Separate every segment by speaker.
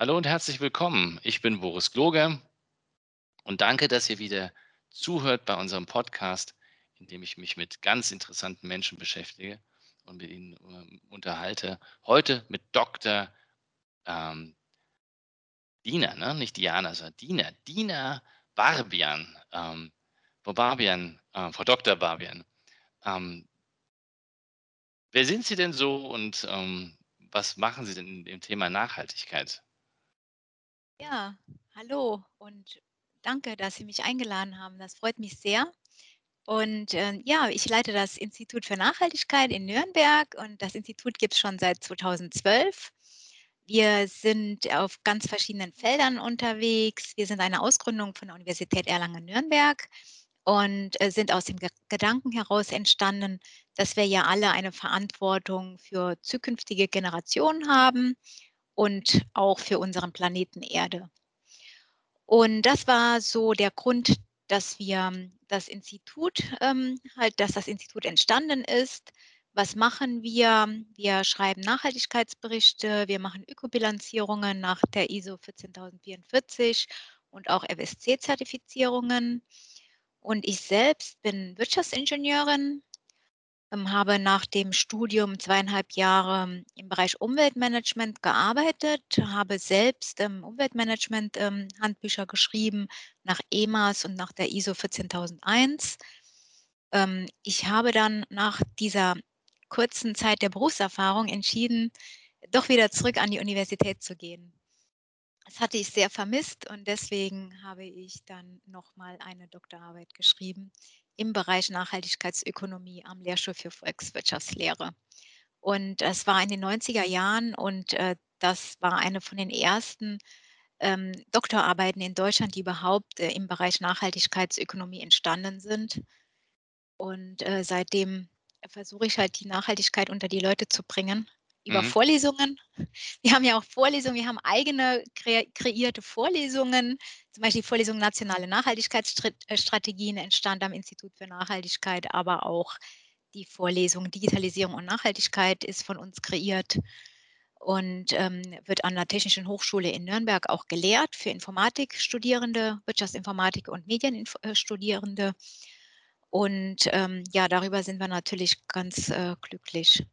Speaker 1: Hallo und herzlich willkommen. Ich bin Boris Gloger und danke, dass ihr wieder zuhört bei unserem Podcast, in dem ich mich mit ganz interessanten Menschen beschäftige und mit ihnen äh, unterhalte. Heute mit Dr. Ähm, Dina, ne? nicht Diana, sondern Dina, Dina Barbian, ähm, Frau Barbian, äh, Frau Dr. Barbian. Ähm, wer sind Sie denn so und ähm, was machen Sie denn im Thema Nachhaltigkeit?
Speaker 2: Ja, hallo und danke, dass Sie mich eingeladen haben. Das freut mich sehr. Und äh, ja, ich leite das Institut für Nachhaltigkeit in Nürnberg und das Institut gibt es schon seit 2012. Wir sind auf ganz verschiedenen Feldern unterwegs. Wir sind eine Ausgründung von der Universität Erlangen-Nürnberg und äh, sind aus dem Ge Gedanken heraus entstanden, dass wir ja alle eine Verantwortung für zukünftige Generationen haben und auch für unseren Planeten Erde. Und das war so der Grund, dass wir das Institut, ähm, halt, dass das Institut entstanden ist. Was machen wir? Wir schreiben Nachhaltigkeitsberichte, wir machen Ökobilanzierungen nach der ISO 14044 und auch FSC-Zertifizierungen. Und ich selbst bin Wirtschaftsingenieurin, ähm, habe nach dem Studium zweieinhalb Jahre im Bereich Umweltmanagement gearbeitet, habe selbst ähm, Umweltmanagement-Handbücher ähm, geschrieben nach EMAS und nach der ISO 14001. Ähm, ich habe dann nach dieser kurzen Zeit der Berufserfahrung entschieden, doch wieder zurück an die Universität zu gehen. Das hatte ich sehr vermisst und deswegen habe ich dann nochmal eine Doktorarbeit geschrieben im Bereich Nachhaltigkeitsökonomie am Lehrstuhl für Volkswirtschaftslehre. Und das war in den 90er Jahren und äh, das war eine von den ersten ähm, Doktorarbeiten in Deutschland, die überhaupt äh, im Bereich Nachhaltigkeitsökonomie entstanden sind. Und äh, seitdem versuche ich halt die Nachhaltigkeit unter die Leute zu bringen über mhm. Vorlesungen. Wir haben ja auch Vorlesungen, wir haben eigene kre kreierte Vorlesungen. Zum Beispiel die Vorlesung Nationale Nachhaltigkeitsstrategien entstand am Institut für Nachhaltigkeit, aber auch die Vorlesung Digitalisierung und Nachhaltigkeit ist von uns kreiert und ähm, wird an der Technischen Hochschule in Nürnberg auch gelehrt für Informatikstudierende, Wirtschaftsinformatik und Medienstudierende. Und ähm, ja, darüber sind wir natürlich ganz äh, glücklich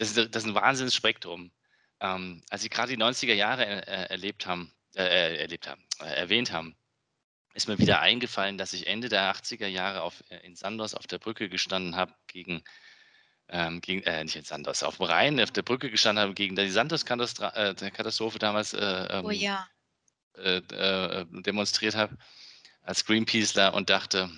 Speaker 1: das ist, das ist ein Wahnsinnsspektrum. Ähm, als Sie gerade die 90er Jahre äh, erlebt haben, äh, äh, erlebt haben, äh, erwähnt haben, ist mir wieder eingefallen, dass ich Ende der 80er Jahre auf, äh, in Sandos auf der Brücke gestanden habe gegen, ähm, gegen äh, nicht in Sandos, auf dem Rhein auf der Brücke gestanden habe gegen die Sandos-Katastrophe damals ähm, oh ja. demonstriert habe als Greenpeaceler und dachte,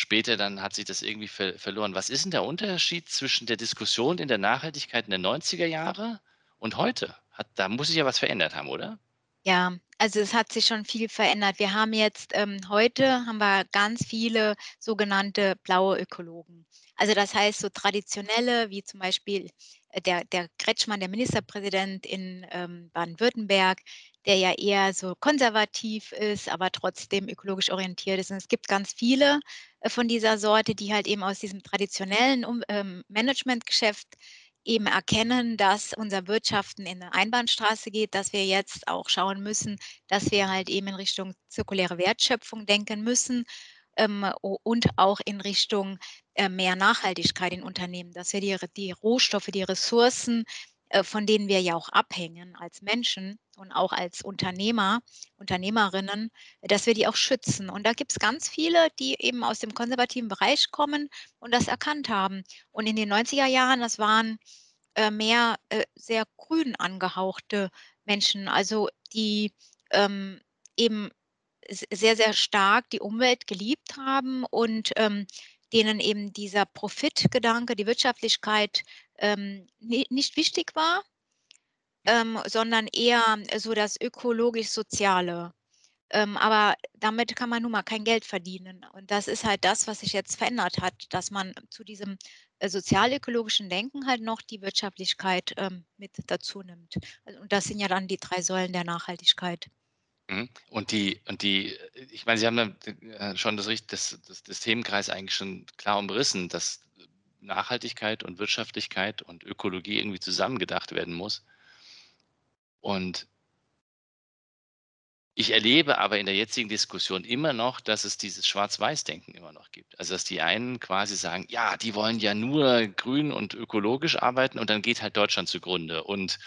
Speaker 1: Später dann hat sich das irgendwie ver verloren. Was ist denn der Unterschied zwischen der Diskussion in der Nachhaltigkeit in den 90er Jahre und heute? Hat, da muss sich ja was verändert haben, oder?
Speaker 2: Ja, also es hat sich schon viel verändert. Wir haben jetzt ähm, heute haben wir ganz viele sogenannte blaue Ökologen. Also das heißt so traditionelle, wie zum Beispiel äh, der, der Kretschmann, der Ministerpräsident in ähm, Baden-Württemberg, der ja eher so konservativ ist, aber trotzdem ökologisch orientiert ist. Und es gibt ganz viele äh, von dieser Sorte, die halt eben aus diesem traditionellen ähm, Managementgeschäft eben erkennen, dass unser Wirtschaften in eine Einbahnstraße geht, dass wir jetzt auch schauen müssen, dass wir halt eben in Richtung zirkuläre Wertschöpfung denken müssen ähm, und auch in Richtung äh, mehr Nachhaltigkeit in Unternehmen, dass wir die, die Rohstoffe, die Ressourcen, von denen wir ja auch abhängen als Menschen und auch als Unternehmer, Unternehmerinnen, dass wir die auch schützen. Und da gibt es ganz viele, die eben aus dem konservativen Bereich kommen und das erkannt haben. Und in den 90er Jahren, das waren äh, mehr äh, sehr grün angehauchte Menschen, also die ähm, eben sehr, sehr stark die Umwelt geliebt haben und ähm, denen eben dieser Profitgedanke, die Wirtschaftlichkeit ähm, nicht wichtig war. ähm, sondern eher so das ökologisch-soziale. Ähm, aber damit kann man nun mal kein Geld verdienen. Und das ist halt das, was sich jetzt verändert hat, dass man zu diesem äh, sozialökologischen Denken halt noch die Wirtschaftlichkeit ähm, mit dazu nimmt. Also, und das sind ja dann die drei Säulen der Nachhaltigkeit.
Speaker 1: Mhm. Und die, und die, ich meine, Sie haben dann äh, schon das, das, das, das Themenkreis eigentlich schon klar umrissen, dass Nachhaltigkeit und Wirtschaftlichkeit und Ökologie irgendwie zusammengedacht werden muss. Und ich erlebe aber in der jetzigen Diskussion immer noch, dass es dieses Schwarz-Weiß-Denken immer noch gibt. Also dass die einen quasi sagen, ja, die wollen ja nur grün und ökologisch arbeiten und dann geht halt Deutschland zugrunde. Und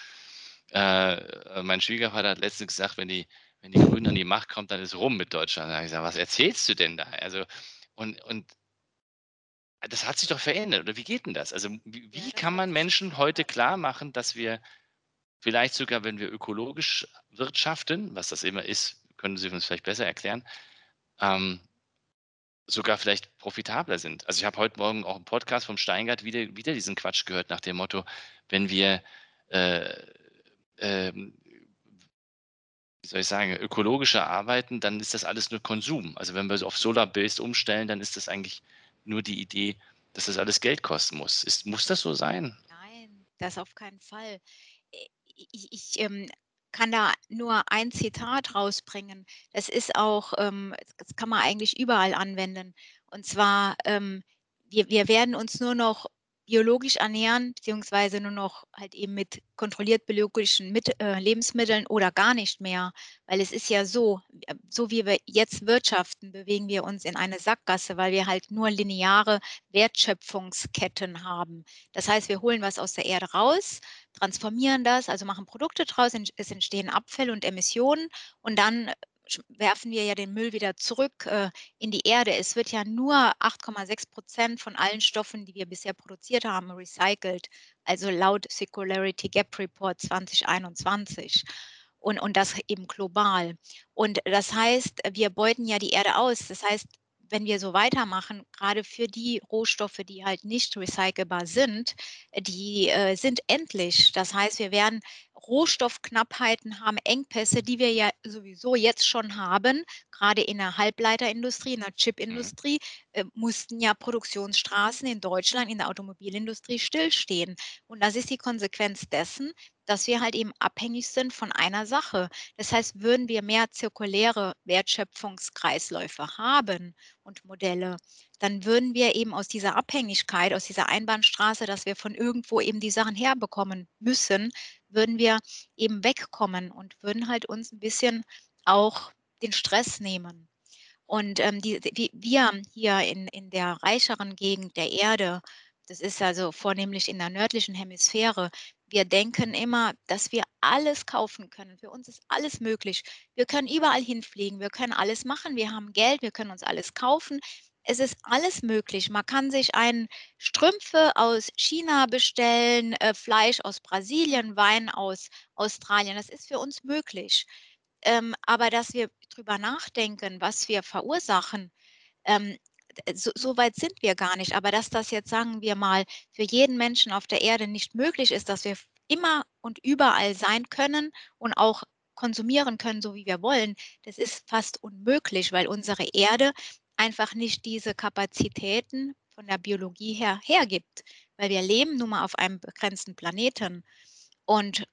Speaker 1: äh, mein Schwiegervater hat letztens gesagt, wenn die, wenn die Grünen an die Macht kommt, dann ist rum mit Deutschland. Da habe ich gesagt, was erzählst du denn da? Also, und, und das hat sich doch verändert. Oder wie geht denn das? Also wie, wie kann man Menschen heute klar machen, dass wir Vielleicht sogar, wenn wir ökologisch wirtschaften, was das immer ist, können Sie uns vielleicht besser erklären, ähm, sogar vielleicht profitabler sind. Also ich habe heute Morgen auch einen Podcast vom Steingart wieder, wieder diesen Quatsch gehört nach dem Motto, wenn wir, äh, äh, wie soll ich sagen, ökologischer arbeiten, dann ist das alles nur Konsum. Also wenn wir auf Solar-Based umstellen, dann ist das eigentlich nur die Idee, dass das alles Geld kosten muss. Ist, muss das so sein?
Speaker 2: Nein, das auf keinen Fall ich, ich ähm, kann da nur ein Zitat rausbringen. Das ist auch, ähm, das kann man eigentlich überall anwenden. Und zwar, ähm, wir, wir werden uns nur noch biologisch ernähren, beziehungsweise nur noch halt eben mit kontrolliert biologischen mit, äh, Lebensmitteln oder gar nicht mehr. Weil es ist ja so, äh, so wie wir jetzt wirtschaften, bewegen wir uns in eine Sackgasse, weil wir halt nur lineare Wertschöpfungsketten haben. Das heißt, wir holen was aus der Erde raus, transformieren das, also machen Produkte draus, es entstehen Abfälle und Emissionen und dann werfen wir ja den Müll wieder zurück äh, in die Erde. Es wird ja nur 8,6 Prozent von allen Stoffen, die wir bisher produziert haben, recycelt. Also laut Circularity Gap Report 2021. Und, und das eben global. Und das heißt, wir beuten ja die Erde aus. Das heißt, wenn wir so weitermachen, gerade für die Rohstoffe, die halt nicht recycelbar sind, die äh, sind endlich. Das heißt, wir werden Rohstoffknappheiten haben, Engpässe, die wir ja sowieso jetzt schon haben, gerade in der Halbleiterindustrie, in der Chipindustrie, äh, mussten ja Produktionsstraßen in Deutschland in der Automobilindustrie stillstehen. Und das ist die Konsequenz dessen, dass wir halt eben abhängig sind von einer Sache. Das heißt, würden wir mehr zirkuläre Wertschöpfungskreisläufe haben und Modelle, dann würden wir eben aus dieser Abhängigkeit, aus dieser Einbahnstraße, dass wir von irgendwo eben die Sachen herbekommen müssen, würden wir eben wegkommen und würden halt uns ein bisschen auch den Stress nehmen. Und ähm, die, die, wir hier in, in der reicheren Gegend der Erde, das ist also vornehmlich in der nördlichen Hemisphäre, wir denken immer, dass wir alles kaufen können. Für uns ist alles möglich. Wir können überall hinfliegen, wir können alles machen, wir haben Geld, wir können uns alles kaufen. Es ist alles möglich. Man kann sich ein Strümpfe aus China bestellen, äh, Fleisch aus Brasilien, Wein aus Australien. Das ist für uns möglich. Ähm, aber dass wir drüber nachdenken, was wir verursachen, ähm, so, so, weit sind wir gar nicht. Aber dass das jetzt, sagen wir mal, für jeden Menschen auf der Erde nicht möglich ist, dass wir immer und überall sein können und auch konsumieren können, so wie wir wollen, das ist fast unmöglich, weil unsere Erde einfach nicht diese Kapazitäten von der Biologie her hergibt, weil wir leben nun mal auf einem begrenzten Planeten. Und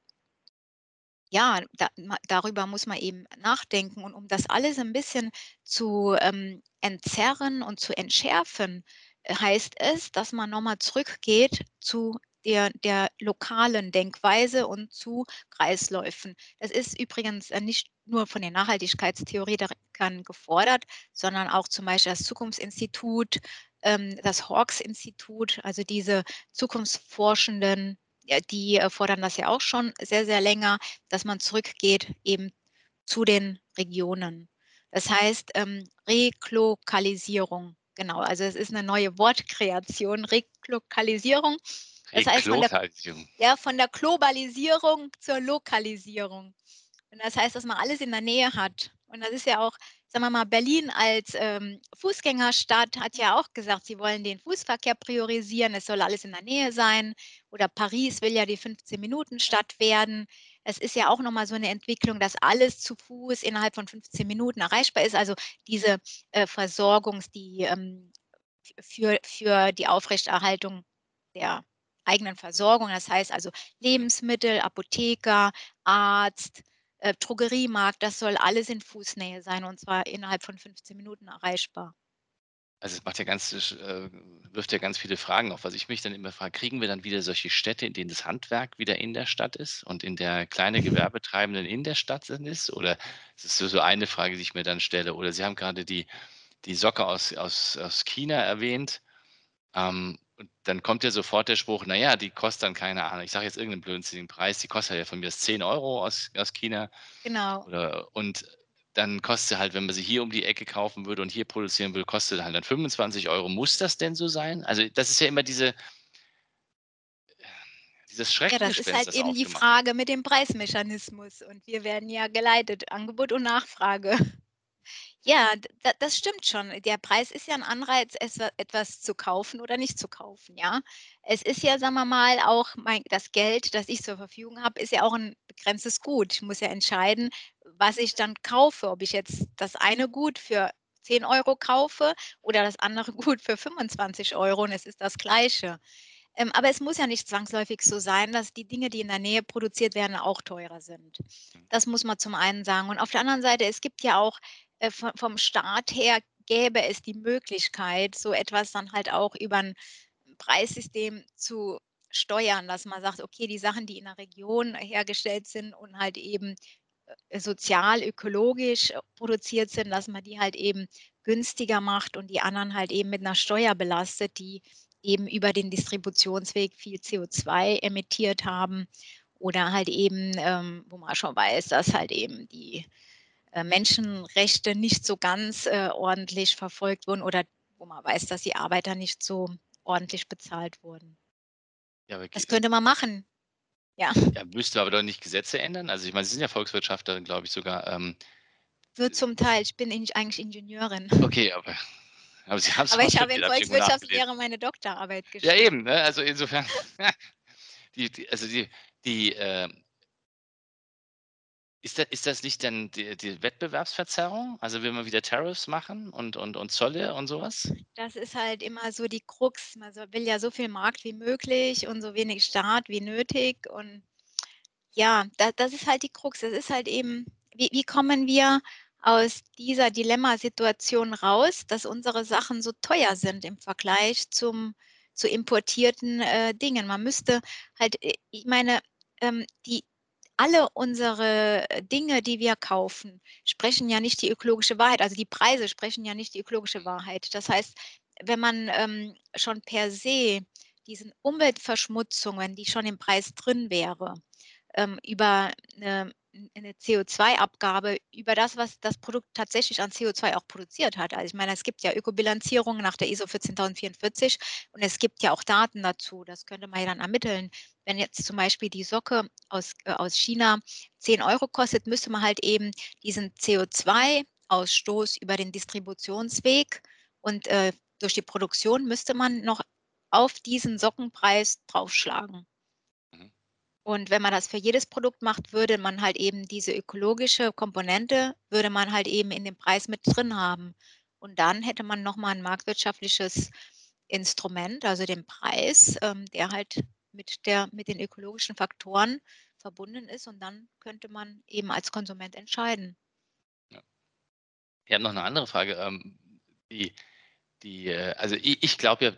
Speaker 2: ja, da, darüber muss man eben nachdenken. Und um das alles ein bisschen zu ähm, entzerren und zu entschärfen, äh, heißt es, dass man nochmal zurückgeht zu der, der lokalen Denkweise und zu Kreisläufen. Das ist übrigens äh, nicht nur von den Nachhaltigkeitstheoretikern gefordert, sondern auch zum Beispiel das Zukunftsinstitut, ähm, das Hawks-Institut, also diese zukunftsforschenden die äh, fordern das ja auch schon sehr, sehr länger, dass man zurückgeht eben zu den Regionen. Das heißt, ähm, Reklokalisierung, genau, also es ist eine neue Wortkreation, Reklokalisierung. Das heißt von der, ja, von der Globalisierung zur Lokalisierung. Und das heißt, dass man alles in der Nähe hat. Und das ist ja auch, sagen wir mal, Berlin als ähm, Fußgängerstadt hat ja auch gesagt, sie wollen den Fußverkehr priorisieren, es soll alles in der Nähe sein. Oder Paris will ja die 15-Minuten-Stadt werden. das ist ja auch nochmal so eine Entwicklung, dass alles zu Fuß innerhalb von 15 Minuten erreichbar ist. Also diese äh, Versorgungs, die ähm, für, für die Aufrechterhaltung der eigenen Versorgung. Das heißt also Lebensmittel, Apotheker, Arzt, äh, Drogeriemarkt, das soll alles in Fußnähe sein und zwar innerhalb von 15 Minuten erreichbar.
Speaker 1: Also es macht ja ganz, äh, wirft ja ganz viele Fragen auf. Was ich mich dann immer frage, kriegen wir dann wieder solche Städte, in denen das Handwerk wieder in der Stadt ist und in der kleine Gewerbetreibenden in der Stadt ist? Oder ist es so eine Frage, die ich mir dann stelle? Oder Sie haben gerade die, die Socke aus, aus, aus China erwähnt. Ähm, und dann kommt ja sofort der Spruch, naja, die kostet dann keine Ahnung, ich sage jetzt irgendeinen blödsinnigen Preis, die kostet ja von mir 10 Euro aus, aus China.
Speaker 2: Genau.
Speaker 1: Oder, und dann kostet sie halt, wenn man sie hier um die Ecke kaufen würde und hier produzieren will, kostet halt dann 25 Euro. Muss das denn so sein? Also das ist ja immer diese, dieses
Speaker 2: Ja, das ist halt eben die Frage mit dem Preismechanismus. Und wir werden ja geleitet, Angebot und Nachfrage. Ja, das stimmt schon. Der Preis ist ja ein Anreiz, etwas zu kaufen oder nicht zu kaufen, ja. Es ist ja, sagen wir mal, auch mein das Geld, das ich zur Verfügung habe, ist ja auch ein begrenztes Gut. Ich muss ja entscheiden, was ich dann kaufe, ob ich jetzt das eine Gut für 10 Euro kaufe oder das andere Gut für 25 Euro und es ist das Gleiche. Ähm, aber es muss ja nicht zwangsläufig so sein, dass die Dinge, die in der Nähe produziert werden, auch teurer sind. Mhm. Das muss man zum einen sagen. Und auf der anderen Seite, es gibt ja auch äh, vom Staat her gäbe es die Möglichkeit, so etwas dann halt auch über ein Preissystem zu steuern, dass man sagt, okay, die Sachen, die in der Region hergestellt sind und halt eben äh, sozial, ökologisch äh, produziert sind, dass man die halt eben günstiger macht und die anderen halt eben mit einer Steuer belastet, die eben über den Distributionsweg viel CO2 emittiert haben oder halt eben, ähm, wo man schon weiß, dass halt eben die Menschenrechte nicht so ganz äh, ordentlich verfolgt wurden oder wo man weiß, dass die Arbeiter nicht so ordentlich bezahlt wurden. Ja, das könnte man machen. Ja.
Speaker 1: Ja, müsste aber doch nicht Gesetze ändern. Also ich meine, Sie sind ja Volkswirtschaftlerin, glaube ich sogar. Ähm,
Speaker 2: Nur zum Teil. Ich bin eigentlich Ingenieurin.
Speaker 1: Okay, aber,
Speaker 2: aber Sie haben es Aber ich habe in Volkswirtschaftslehre meine Doktorarbeit
Speaker 1: geschrieben. Ja, eben. Ne? Also insofern, die, die, also die, die äh, ist, da, ist das nicht dann die, die, Wettbewerbsverzerrung? Also will man wieder Tariffs machen und, und, und Zölle und sowas?
Speaker 2: Das ist halt immer so die Krux. Man will ja so viel Markt wie möglich und so wenig Staat wie nötig. Und ja, das, das ist halt die Krux. Das ist halt eben, wie, wie kommen wir aus dieser Dilemmasituation raus, dass unsere Sachen so teuer sind im Vergleich zum, zu importierten äh, Dingen. Man müsste halt, äh, ich meine, ähm, die, alle unsere äh, Dinge, die wir kaufen, sprechen ja nicht die ökologische Wahrheit. Also die Preise sprechen ja nicht die ökologische Wahrheit. Das heißt, wenn man ähm, schon per se diesen Umweltverschmutzungen, die schon im Preis drin wäre, ähm, über eine eine CO2-Abgabe über das, was das Produkt tatsächlich an CO2 auch produziert hat. Also ich meine, es gibt ja Ökobilanzierungen nach der ISO 14044 und es gibt ja auch Daten dazu. Das könnte man ja dann ermitteln. Wenn jetzt zum Beispiel die Socke aus, äh, aus China 10 Euro kostet, müsste man halt eben diesen CO2-Ausstoß über den Distributionsweg und äh, durch die Produktion müsste man noch auf diesen Sockenpreis draufschlagen. Und wenn man das für jedes Produkt macht, würde man halt eben diese ökologische Komponente, würde man halt eben in dem Preis mit drin haben. Und dann hätte man nochmal ein marktwirtschaftliches Instrument, also den Preis, ähm, der halt mit, der, mit den ökologischen Faktoren verbunden ist. Und dann könnte man eben als Konsument entscheiden.
Speaker 1: Ja. Ich habe noch eine andere Frage. Ähm, die, die, äh, also ich, ich glaube ja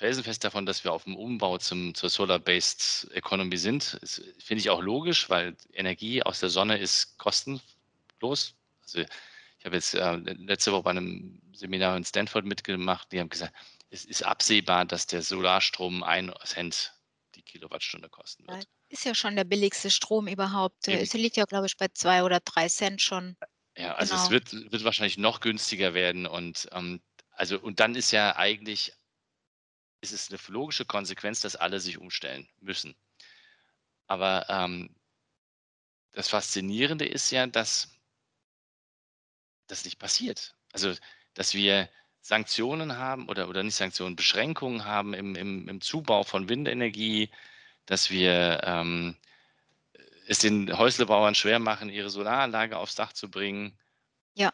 Speaker 1: felsenfest davon, dass wir auf dem Umbau zum, zur Solar-Based Economy sind. Das finde ich auch logisch, weil Energie aus der Sonne ist kostenlos. Also ich habe jetzt äh, letzte Woche bei einem Seminar in Stanford mitgemacht, die haben gesagt, es ist absehbar, dass der Solarstrom ein Cent die Kilowattstunde kosten wird.
Speaker 2: Ist ja schon der billigste Strom überhaupt. Eben. Es liegt ja, glaube ich, bei zwei oder drei Cent schon.
Speaker 1: Ja, also genau. es wird, wird wahrscheinlich noch günstiger werden und ähm, also und dann ist ja eigentlich ist es eine logische Konsequenz, dass alle sich umstellen müssen. Aber ähm, das Faszinierende ist ja, dass das nicht passiert. Also, dass wir Sanktionen haben oder, oder nicht Sanktionen, Beschränkungen haben im, im, im Zubau von Windenergie, dass wir ähm, es den Häuslebauern schwer machen, ihre Solaranlage aufs Dach zu bringen.
Speaker 2: Ja.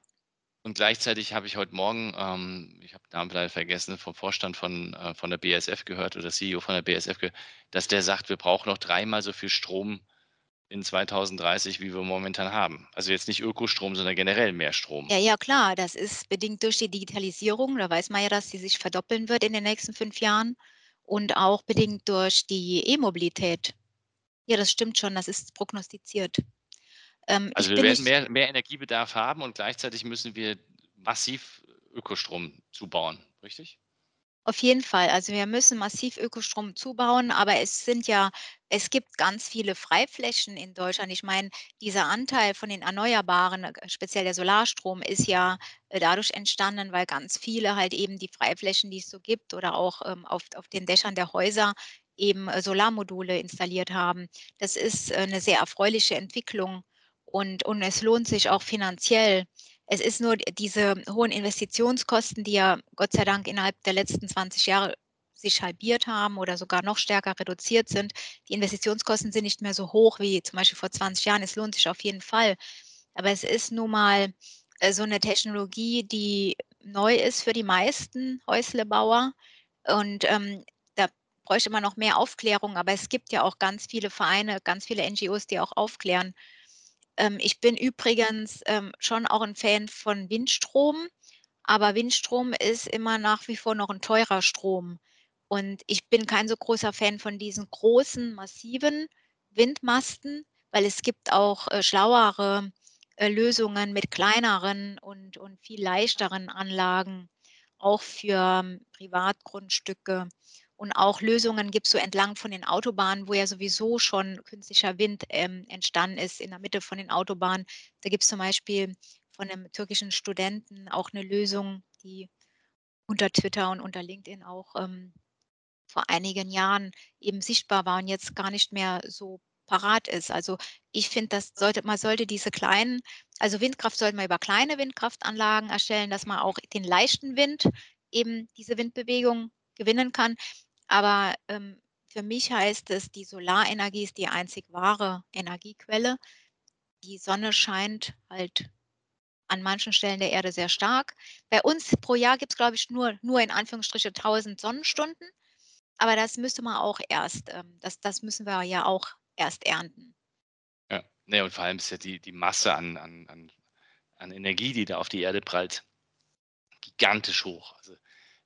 Speaker 1: Und gleichzeitig habe ich heute Morgen, ähm, ich habe den Namen leider vergessen, vom Vorstand von, äh, von der BSF gehört oder CEO von der BSF gehört, dass der sagt, wir brauchen noch dreimal so viel Strom in 2030, wie wir momentan haben. Also jetzt nicht Ökostrom, sondern generell mehr Strom.
Speaker 2: Ja, ja, klar. Das ist bedingt durch die Digitalisierung. Da weiß man ja, dass sie sich verdoppeln wird in den nächsten fünf Jahren. Und auch bedingt durch die E-Mobilität. Ja, das stimmt schon. Das ist prognostiziert.
Speaker 1: Ähm, also wir werden mehr, mehr Energiebedarf haben und gleichzeitig müssen wir massiv Ökostrom zubauen, richtig?
Speaker 2: Auf jeden Fall. Also wir müssen massiv Ökostrom zubauen, aber es sind ja, es gibt ganz viele Freiflächen in Deutschland. Ich meine, dieser Anteil von den Erneuerbaren, äh, speziell der Solarstrom, ist ja äh, dadurch entstanden, weil ganz viele halt eben die Freiflächen, die es so gibt, oder auch ähm, auf, auf den Dächern der Häuser eben äh, Solarmodule installiert haben. Das ist eine sehr erfreuliche Entwicklung und, und es lohnt sich auch finanziell. Es ist nur diese hohen Investitionskosten, die ja Gott sei Dank innerhalb der letzten 20 Jahre sich halbiert haben oder sogar noch stärker reduziert sind. Die Investitionskosten sind nicht mehr so hoch wie zum Beispiel vor 20 Jahren. Es lohnt sich auf jeden Fall. Aber es ist nun mal äh, so eine Technologie, die neu ist für die meisten Häuslebauer. Und ähm, da bräuchte man noch mehr Aufklärung. Aber es gibt ja auch ganz viele Vereine, ganz viele NGOs, die auch aufklären. Ähm, ich bin übrigens ähm, schon auch ein Fan von Windstrom, aber Windstrom ist immer nach wie vor noch ein teurer Strom. Und ich bin kein so großer Fan von diesen großen, massiven Windmasten, weil es gibt auch äh, schlauere äh, Lösungen mit kleineren und, und viel leichteren Anlagen, auch für ähm, Privatgrundstücke und auch Lösungen gibt es so entlang von den Autobahnen, wo ja sowieso schon künstlicher Wind ähm, entstanden ist in der Mitte von den Autobahnen. Da gibt es zum Beispiel von einem türkischen Studenten auch eine Lösung, die unter Twitter und unter LinkedIn auch ähm, vor einigen Jahren eben sichtbar war und jetzt gar nicht mehr so parat ist. Also ich finde, das sollte, man sollte diese kleinen, also Windkraft sollte man über kleine Windkraftanlagen erstellen, dass man auch den leichten Wind eben diese Windbewegung gewinnen kann. Aber ähm, für mich heißt es, die Solarenergie ist die einzig wahre Energiequelle. Die Sonne scheint halt an manchen Stellen der Erde sehr stark. Bei uns pro Jahr gibt es, glaube ich, nur, nur in Anführungsstriche 1000 Sonnenstunden. Aber das müsste man auch erst, ähm, das, das müssen wir ja auch erst ernten.
Speaker 1: Ja, nee, und vor allem ist ja die, die Masse an, an, an, an Energie, die da auf die Erde prallt, gigantisch hoch. Also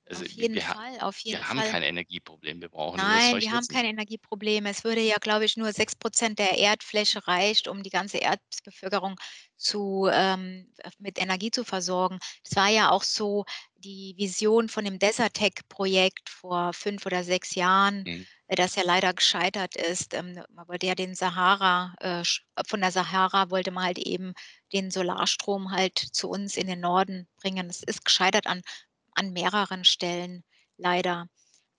Speaker 2: also auf jeden
Speaker 1: wir,
Speaker 2: Fall, auf jeden
Speaker 1: wir haben
Speaker 2: Fall.
Speaker 1: kein Energieproblem, wir brauchen
Speaker 2: Nein, wir haben kein Energieproblem. Es würde ja, glaube ich, nur 6% der Erdfläche reicht, um die ganze Erdbevölkerung zu, ähm, mit Energie zu versorgen. Es war ja auch so die Vision von dem Desertec-Projekt vor fünf oder sechs Jahren,
Speaker 1: Mhm.
Speaker 2: äh, das ja leider gescheitert ist. Ähm, man wollte ja den Sahara, äh, von der Sahara wollte man halt eben den Solarstrom halt zu uns in den Norden bringen. Es ist gescheitert an an mehreren Stellen leider.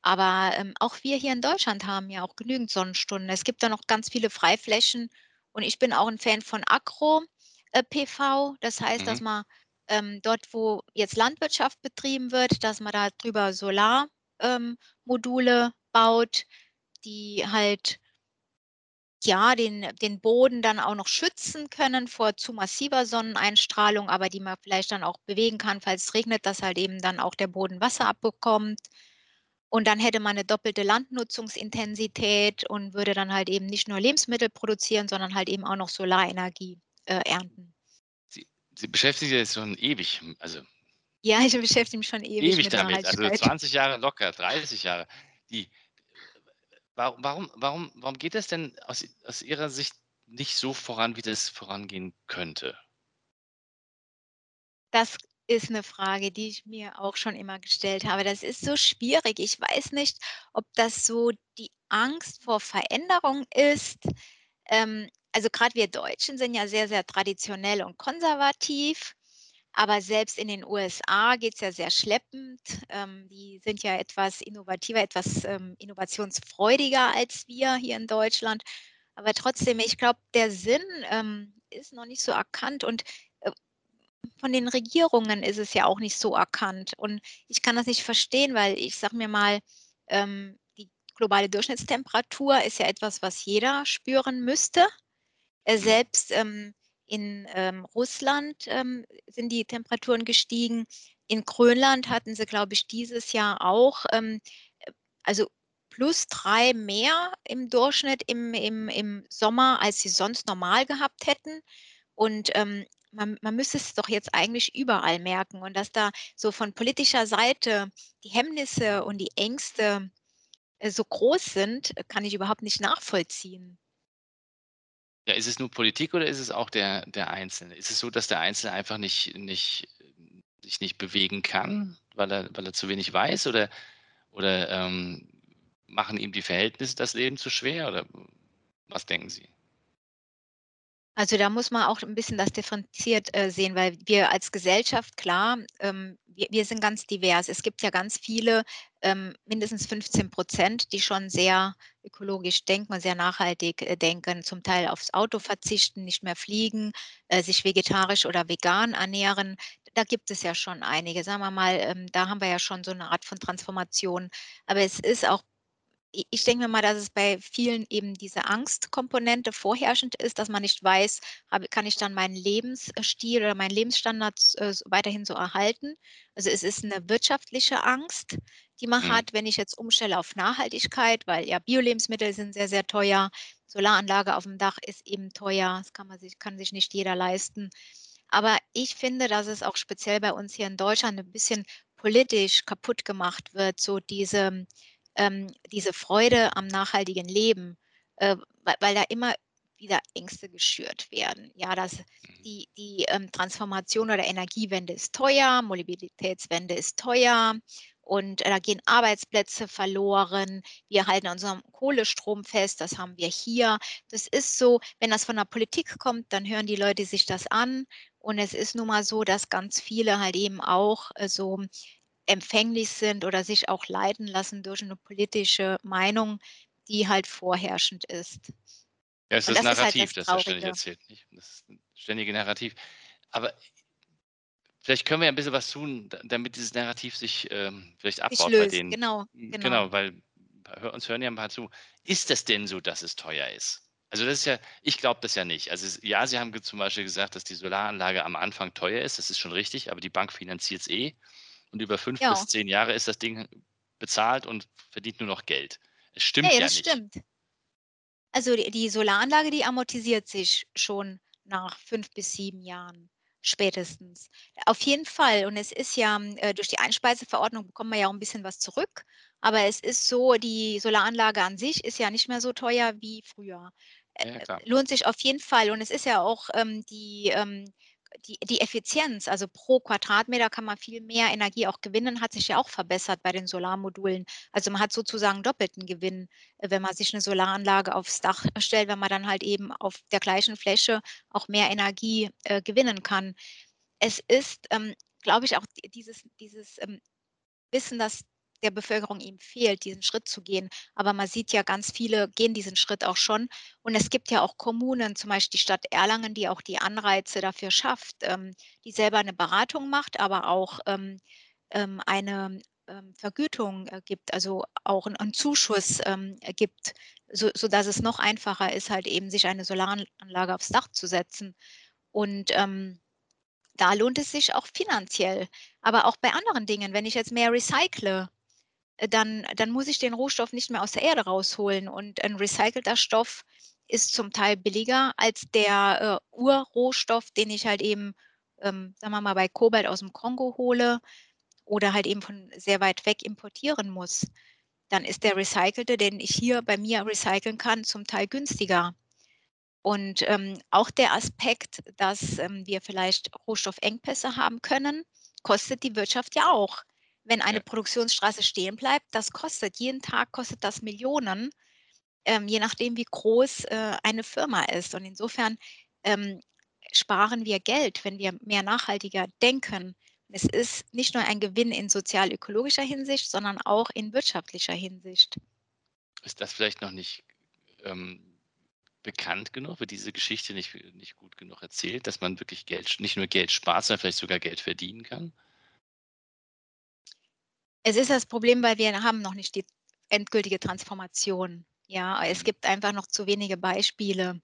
Speaker 2: Aber ähm, auch wir hier in Deutschland haben ja auch genügend Sonnenstunden. Es gibt da noch ganz viele Freiflächen und ich bin auch ein Fan von Agro-PV. Das heißt, dass
Speaker 1: Mhm.
Speaker 2: man ähm, dort, wo jetzt Landwirtschaft betrieben wird, dass man da drüber Solarmodule ähm, baut, die halt ja, den, den Boden dann auch noch schützen können vor zu massiver Sonneneinstrahlung, aber die man vielleicht dann auch bewegen kann, falls es regnet, dass halt eben dann auch der Boden Wasser abbekommt. Und dann hätte man eine doppelte Landnutzungsintensität und würde dann halt eben nicht nur Lebensmittel produzieren, sondern halt eben auch noch Solarenergie äh, ernten.
Speaker 1: Sie, Sie beschäftigen sich jetzt schon ewig, also
Speaker 2: Ja, ich beschäftige mich schon ewig,
Speaker 1: ewig
Speaker 2: mit
Speaker 1: damit, also
Speaker 2: Nachhaltigkeit.
Speaker 1: 20 Jahre locker, 30 Jahre. Die, warum, warum, warum, warum geht das denn aus, aus Ihrer Sicht nicht so voran, wie das vorangehen könnte?
Speaker 2: Das ist eine Frage, die ich mir auch schon immer gestellt habe. Das ist so schwierig. Ich weiß nicht, ob das so die Angst vor Veränderung ist. Ähm, also gerade wir Deutschen sind ja sehr, sehr traditionell und konservativ. Aber selbst in den USA geht es ja sehr schleppend. Ähm, die sind ja etwas innovativer, etwas ähm, innovationsfreudiger als wir hier in Deutschland. Aber trotzdem, ich glaube, der Sinn ähm, ist noch nicht so erkannt und äh, von den Regierungen ist es ja auch nicht so erkannt. Und ich kann das nicht verstehen, weil ich sage mir mal, ähm, die globale Durchschnittstemperatur ist ja etwas, was jeder spüren müsste. Äh, selbst ähm, in ähm, Russland ähm, sind die Temperaturen gestiegen. In Grönland hatten sie, glaube ich, dieses Jahr auch, ähm, äh, also plus drei mehr im Durchschnitt im, im, im Sommer, als sie sonst normal gehabt hätten. Und ähm, man, man müsste es doch jetzt eigentlich überall merken. Und dass da so von politischer Seite die Hemmnisse und die Ängste äh, so groß sind, kann ich überhaupt nicht nachvollziehen.
Speaker 1: Ja, ist es nur Politik oder ist es auch der, der Einzelne? Ist es so, dass der Einzelne einfach nicht, nicht, sich nicht bewegen kann, weil er, weil er zu wenig weiß? Oder, oder ähm, machen ihm die Verhältnisse das Leben zu schwer? Oder was denken Sie?
Speaker 2: Also da muss man auch ein bisschen das differenziert äh, sehen, weil wir als Gesellschaft, klar, ähm, wir, wir, sind ganz divers. Es gibt ja ganz viele, ähm, mindestens 15 Prozent, die schon sehr ökologisch denken, sehr nachhaltig äh, denken, zum Teil aufs Auto verzichten, nicht mehr fliegen, äh, sich vegetarisch oder vegan ernähren. Da gibt es ja schon einige. Sagen wir mal, ähm, da haben wir ja schon so eine Art von Transformation. Aber es ist auch ich denke mir mal, dass es bei vielen eben diese Angstkomponente vorherrschend ist, dass man nicht weiß, kann ich dann meinen Lebensstil oder meinen Lebensstandard äh, weiterhin so erhalten. Also es ist eine wirtschaftliche Angst, die man mhm. hat, wenn ich jetzt umstelle auf Nachhaltigkeit, weil ja Bio-Lebensmittel sind sehr, sehr teuer. Solaranlage auf dem Dach ist eben teuer. Das kann man sich, kann sich nicht jeder leisten. Aber ich finde, dass es auch speziell bei uns hier in Deutschland ein bisschen politisch kaputt gemacht wird, so diese ähm, diese Freude am nachhaltigen Leben, äh, weil, weil, da immer wieder Ängste geschürt werden. Ja, dass mhm. die, die ähm, Transformation oder Energiewende ist teuer, Mobilitätswende ist teuer und äh, da gehen Arbeitsplätze verloren. Wir halten unserem Kohlestrom fest, das haben wir hier. Das ist so, wenn das von der Politik kommt, dann hören die Leute sich das an. Und es ist nun mal so, dass ganz viele halt eben auch äh, so empfänglich sind oder sich auch leiten lassen durch eine politische Meinung, die halt vorherrschend ist.
Speaker 1: Ja, es ist das, das Narrativ, ist halt das, das er ständig erzählt. Nicht? Das ist ein ständige Narrativ. Aber vielleicht können wir ja ein bisschen was tun, damit dieses Narrativ sich ähm, vielleicht abbaut
Speaker 2: löst. bei denen. Genau,
Speaker 1: genau. Genau, weil uns hören ja ein paar zu. Ist das denn so, dass es teuer ist? Also das ist ja, ich glaube das ja nicht. Also ja, Sie haben zum Beispiel gesagt, dass die Solaranlage am Anfang teuer ist. Das ist schon richtig, aber die Bank finanziert es eh und über fünf ja. bis zehn Jahre ist das Ding bezahlt und verdient nur noch Geld. Es stimmt nee, ja das nicht. stimmt.
Speaker 2: Also die, die Solaranlage, die amortisiert sich schon nach fünf bis sieben Jahren spätestens. Auf jeden Fall. Und es ist ja, äh, durch die Einspeiseverordnung bekommen wir ja auch ein bisschen was zurück. Aber es ist so, die Solaranlage an sich ist ja nicht mehr so teuer wie früher. Äh, ja, lohnt sich auf jeden Fall. Und es ist ja auch ähm, die, ähm, die, die Effizienz, also pro Quadratmeter kann man viel mehr Energie auch gewinnen, hat sich ja auch verbessert bei den Solarmodulen. Also man hat sozusagen doppelten Gewinn, äh, wenn man sich eine Solaranlage aufs Dach stellt, wenn man dann halt eben auf der gleichen Fläche auch mehr Energie äh, gewinnen kann. Es ist, ähm, glaube ich, auch dieses, dieses ähm, Wissen, dass der Bevölkerung eben fehlt, diesen Schritt zu gehen. Aber man sieht ja, ganz viele gehen diesen Schritt auch schon. Und es gibt ja auch Kommunen, zum Beispiel die Stadt Erlangen, die auch die Anreize dafür schafft, ähm, die selber eine Beratung macht, aber auch ähm, ähm, eine Vergütung äh, gibt, also auch einen Zuschuss gibt, so, sodass es noch einfacher ist, halt eben sich eine Solaranlage aufs Dach zu setzen. Und ähm, da lohnt es sich auch finanziell. Aber auch bei anderen Dingen, wenn ich jetzt mehr recycle, dann, dann muss ich den Rohstoff nicht mehr aus der Erde rausholen. Und ein recycelter Stoff ist zum Teil billiger als der äh, Urrohstoff, den ich halt eben, ähm, sagen wir mal, bei Kobalt aus dem Kongo hole oder halt eben von sehr weit weg importieren muss. Dann ist der recycelte, den ich hier bei mir recyceln kann, zum Teil günstiger. Und ähm, auch der Aspekt, dass ähm, wir vielleicht Rohstoffengpässe haben können, kostet die Wirtschaft ja auch wenn eine ja. Produktionsstraße stehen bleibt, das kostet, jeden Tag kostet das Millionen, ähm, je nachdem, wie groß äh, eine Firma ist. Und insofern ähm, sparen wir Geld, wenn wir mehr nachhaltiger denken. Es ist nicht nur ein Gewinn in sozial-ökologischer Hinsicht, sondern auch in wirtschaftlicher Hinsicht.
Speaker 1: Ist das vielleicht noch nicht ähm, bekannt genug? Wird diese Geschichte nicht, nicht gut genug erzählt, dass man wirklich Geld, nicht nur Geld spart, sondern vielleicht sogar Geld verdienen kann?
Speaker 2: Es ist das Problem, weil wir haben noch nicht die endgültige Transformation. Ja, es mhm. gibt einfach noch zu wenige Beispiele.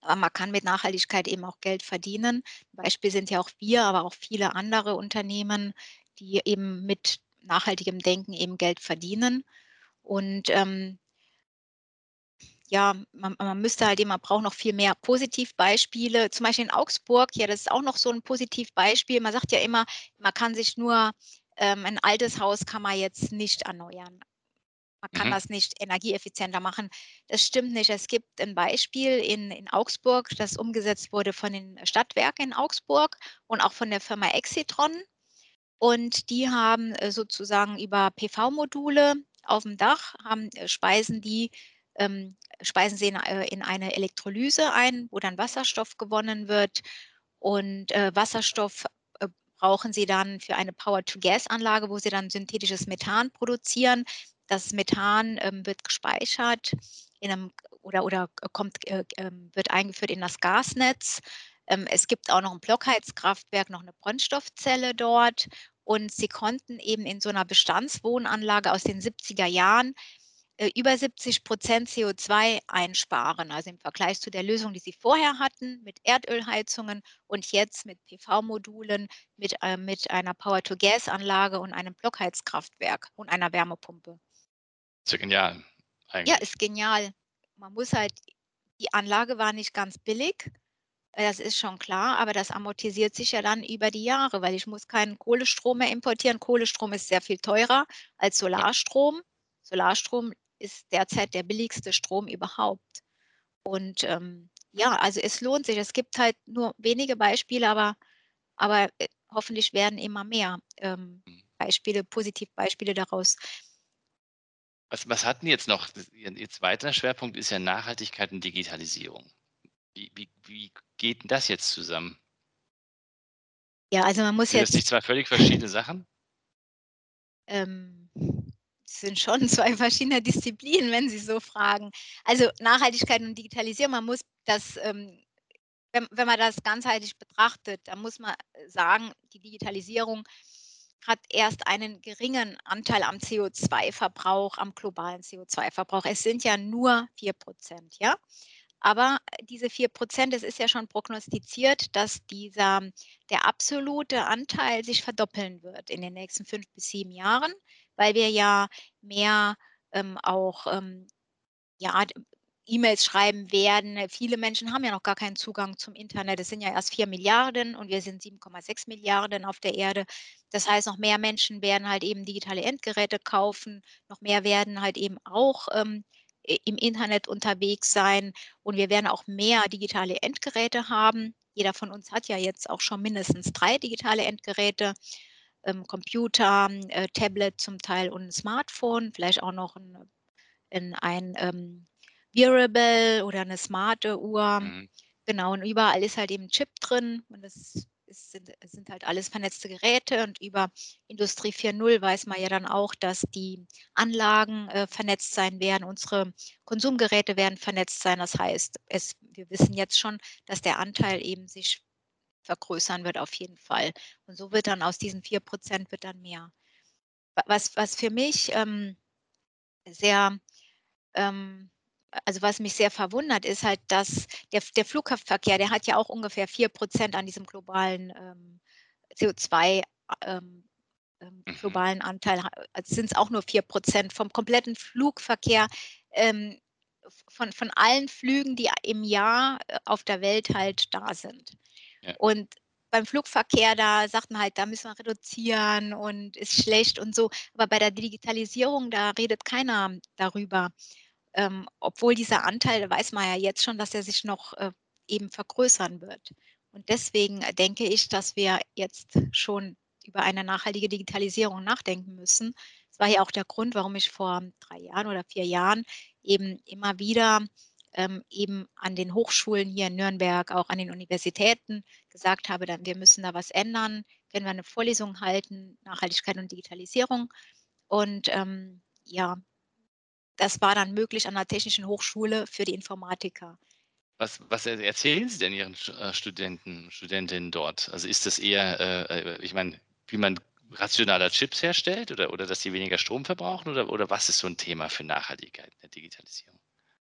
Speaker 2: Aber man kann mit Nachhaltigkeit eben auch Geld verdienen. Beispiel sind ja auch wir, aber auch viele andere Unternehmen, die eben mit nachhaltigem Denken eben Geld verdienen. Und ähm, ja, man, man müsste halt eben, man braucht noch viel mehr Positivbeispiele. Zum Beispiel in Augsburg, ja, das ist auch noch so ein Positivbeispiel. Man sagt ja immer, man kann sich nur, ähm, ein altes Haus kann man jetzt nicht erneuern. Man kann mhm. das nicht energieeffizienter machen. Das stimmt nicht. Es gibt ein Beispiel in, in Augsburg, das umgesetzt wurde von den Stadtwerken in Augsburg und auch von der Firma Exitron. Und die haben äh, sozusagen über PV-Module auf dem Dach, haben, äh, speisen die ähm, speisen sie in, äh, in, eine Elektrolyse ein, wo dann Wasserstoff gewonnen wird. Und äh, Wasserstoff brauchen sie dann für eine Power-to-Gas-Anlage, wo sie dann synthetisches Methan produzieren. Das Methan ähm, wird gespeichert in einem, oder, oder kommt, äh, ähm, wird eingeführt in das Gasnetz. Ähm, es gibt auch noch ein Blockheizkraftwerk, noch eine Brennstoffzelle dort. Und sie konnten eben in so einer Bestandswohnanlage aus den 70er Jahren äh, über 70 Prozent CO2 einsparen, also im Vergleich zu der Lösung, die sie vorher hatten mit Erdölheizungen und jetzt mit PV-Modulen, mit, äh, mit einer Power-to-Gas-Anlage und einem Blockheizkraftwerk und einer Wärmepumpe.
Speaker 1: Ist ja genial.
Speaker 2: Eigentlich. Ja, ist genial. Man muss halt, die Anlage war nicht ganz billig, äh, das ist schon klar, aber das amortisiert sich ja dann über die Jahre, weil ich muss keinen Kohlestrom mehr importieren. Kohlestrom ist sehr viel teurer als Solarstrom. Solarstrom ist derzeit der billigste Strom überhaupt. Und ähm, ja, also es lohnt sich. Es gibt halt nur wenige Beispiele, aber, aber äh, hoffentlich werden immer mehr ähm, mhm. Beispiele, Positivbeispiele daraus.
Speaker 1: Was, was hatten jetzt noch? Ihr zweiter Schwerpunkt ist ja Nachhaltigkeit und Digitalisierung. Wie, wie, wie geht denn das jetzt zusammen?
Speaker 2: Ja, also man muss
Speaker 1: Sind
Speaker 2: jetzt.
Speaker 1: Das nicht zwei völlig verschiedene Sachen?
Speaker 2: Ähm, sind schon zwei verschiedene Disziplinen, wenn Sie so fragen. Also Nachhaltigkeit und Digitalisierung, man muss das, ähm, wenn, wenn man das ganzheitlich betrachtet, dann muss man sagen, die Digitalisierung hat erst einen geringen Anteil am CO2-Verbrauch, am globalen CO2-Verbrauch. Es sind ja nur 4 Prozent, ja. Aber diese 4 Prozent, es ist ja schon prognostiziert, dass dieser, der absolute Anteil sich verdoppeln wird in den nächsten fünf bis sieben Jahren weil wir ja mehr ähm, auch ähm, ja, E-Mails schreiben werden. Viele Menschen haben ja noch gar keinen Zugang zum Internet. Es sind ja erst 4 Milliarden und wir sind 7,6 Milliarden auf der Erde. Das heißt, noch mehr Menschen werden halt eben digitale Endgeräte kaufen, noch mehr werden halt eben auch ähm, im Internet unterwegs sein und wir werden auch mehr digitale Endgeräte haben. Jeder von uns hat ja jetzt auch schon mindestens drei digitale Endgeräte ähm, Computer, äh, Tablet zum Teil und ein Smartphone, vielleicht auch noch ein, in ein ähm, Wearable oder eine smarte Uhr. Mhm. Genau, und überall ist halt eben Chip drin und das ist, sind, sind, halt alles vernetzte Geräte und über Industrie 4.0 weiß man ja dann auch, dass die Anlagen äh, vernetzt sein werden, unsere Konsumgeräte werden vernetzt sein. Das heißt, es, wir wissen jetzt schon, dass der Anteil eben sich vergrößern wird auf jeden Fall. Und so wird dann aus diesen 4 Prozent wird dann mehr. Was, was für mich ähm, sehr, ähm, also was mich sehr verwundert, ist halt, dass der, der Flugverkehr, der hat ja auch ungefähr 4 Prozent an diesem globalen ähm, CO2 ähm, ähm, mhm. globalen Anteil, also sind es auch nur 4 Prozent vom kompletten Flugverkehr, ähm, von, von allen Flügen, die im Jahr äh, auf der Welt halt da sind. Und beim Flugverkehr, da sagt man halt, da müssen wir reduzieren und ist schlecht und so. Aber bei der Digitalisierung, da redet keiner darüber. Ähm, obwohl dieser Anteil, da weiß man ja jetzt schon, dass er sich noch äh, eben vergrößern wird. Und deswegen denke ich, dass wir jetzt schon über eine nachhaltige Digitalisierung nachdenken müssen. Das war ja auch der Grund, warum ich vor drei Jahren oder vier Jahren eben immer wieder ähm, eben an den Hochschulen hier in Nürnberg, auch an den Universitäten gesagt habe, dann, wir müssen da was ändern, können wir eine Vorlesung halten, Nachhaltigkeit und Digitalisierung. Und ähm, ja, das war dann möglich an der Technischen Hochschule für die Informatiker.
Speaker 1: Was, was erzählen Sie denn Ihren äh, Studenten, Studentinnen dort? Also ist das eher, äh, äh, ich meine, wie man rationaler Chips herstellt oder, oder dass sie weniger Strom verbrauchen oder, oder was ist so ein Thema für Nachhaltigkeit in der Digitalisierung?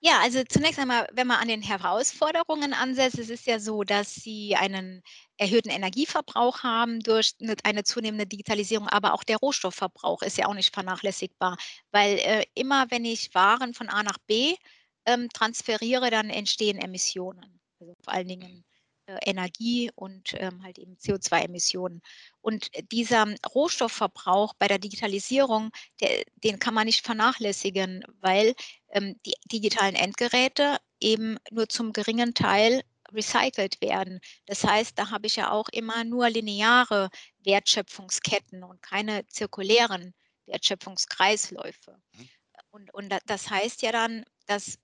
Speaker 2: Ja, also zunächst einmal, wenn man an den Herausforderungen ansetzt, es ist ja so, dass sie einen erhöhten Energieverbrauch haben durch eine, eine zunehmende Digitalisierung, aber auch der Rohstoffverbrauch ist ja auch nicht vernachlässigbar, weil äh, immer wenn ich Waren von A nach B ähm, transferiere, dann entstehen Emissionen. Also vor allen Dingen Energie und ähm, halt eben CO2-Emissionen. Und dieser Rohstoffverbrauch bei der Digitalisierung, der, den kann man nicht vernachlässigen, weil ähm, die digitalen Endgeräte eben nur zum geringen Teil recycelt werden. Das heißt, da habe ich ja auch immer nur lineare Wertschöpfungsketten und keine zirkulären Wertschöpfungskreisläufe. Mhm. Und, und das heißt ja dann, dass